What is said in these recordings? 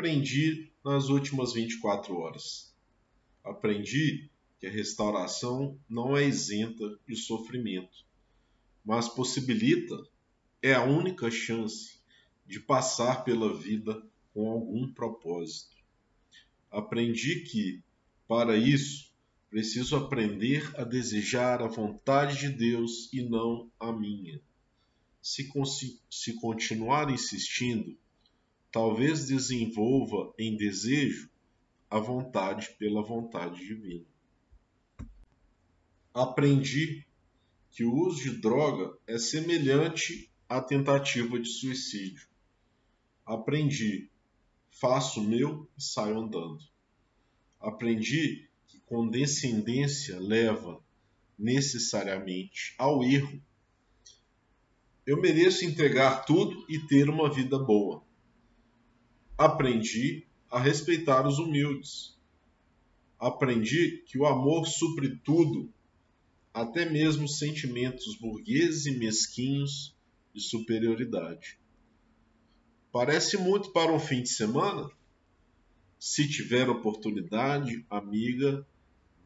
aprendi nas últimas 24 horas? Aprendi que a restauração não é isenta de sofrimento, mas possibilita, é a única chance de passar pela vida com algum propósito. Aprendi que, para isso, preciso aprender a desejar a vontade de Deus e não a minha. Se, se continuar insistindo, talvez desenvolva em desejo a vontade pela vontade divina aprendi que o uso de droga é semelhante à tentativa de suicídio. Aprendi, faço o meu e saio andando. Aprendi que condescendência leva necessariamente ao erro. Eu mereço entregar tudo e ter uma vida boa. Aprendi a respeitar os humildes. Aprendi que o amor supre tudo até mesmo sentimentos burgueses e mesquinhos de superioridade. Parece muito para um fim de semana? Se tiver oportunidade, amiga,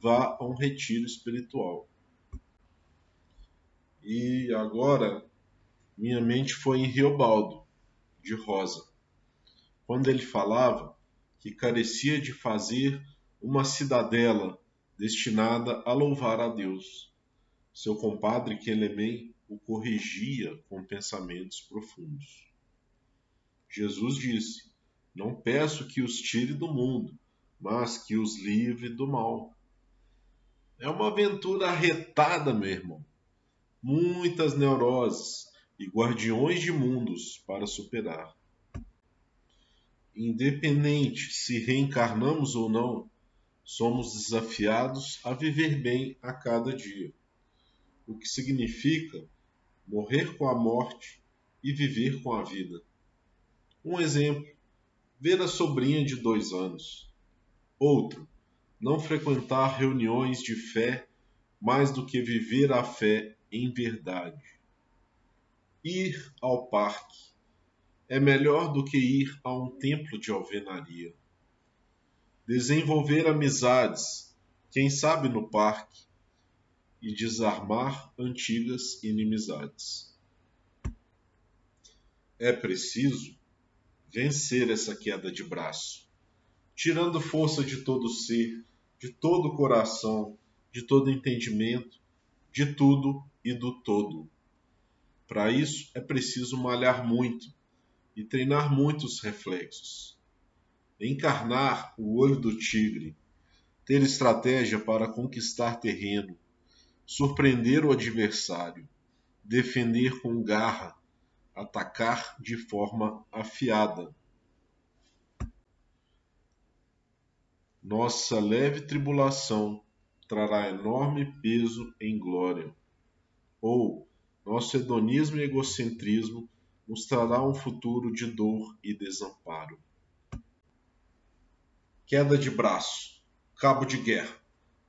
vá a um retiro espiritual. E agora minha mente foi em Riobaldo, de Rosa, quando ele falava que carecia de fazer uma cidadela destinada a louvar a Deus seu compadre Quelemem o corrigia com pensamentos profundos. Jesus disse: Não peço que os tire do mundo, mas que os livre do mal. É uma aventura arretada, meu irmão. Muitas neuroses e guardiões de mundos para superar. Independente se reencarnamos ou não, somos desafiados a viver bem a cada dia o que significa morrer com a morte e viver com a vida. Um exemplo: ver a sobrinha de dois anos. Outro: não frequentar reuniões de fé mais do que viver a fé em verdade. Ir ao parque é melhor do que ir a um templo de alvenaria. Desenvolver amizades, quem sabe no parque, e desarmar antigas inimizades. É preciso vencer essa queda de braço, tirando força de todo ser, de todo coração, de todo entendimento, de tudo e do todo. Para isso é preciso malhar muito e treinar muitos reflexos. Encarnar o olho do tigre, ter estratégia para conquistar terreno, surpreender o adversário, defender com garra, atacar de forma afiada. Nossa leve tribulação trará enorme peso em glória. Ou nosso hedonismo e egocentrismo nos trará um futuro de dor e desamparo. Queda de braço, cabo de guerra,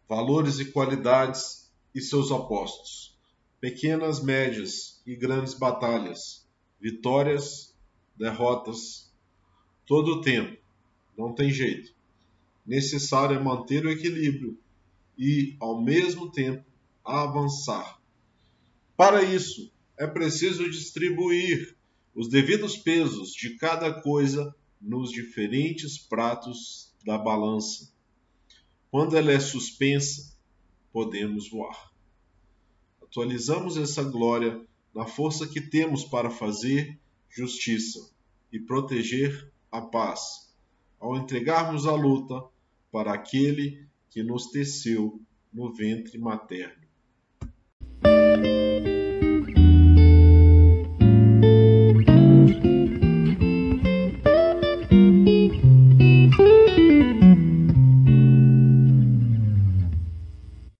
valores e qualidades e seus opostos, pequenas, médias e grandes batalhas, vitórias, derrotas, todo o tempo. Não tem jeito. Necessário é manter o equilíbrio e, ao mesmo tempo, avançar. Para isso, é preciso distribuir os devidos pesos de cada coisa nos diferentes pratos da balança. Quando ela é suspensa, podemos voar. Atualizamos essa glória na força que temos para fazer justiça e proteger a paz, ao entregarmos a luta para aquele que nos teceu no ventre materno.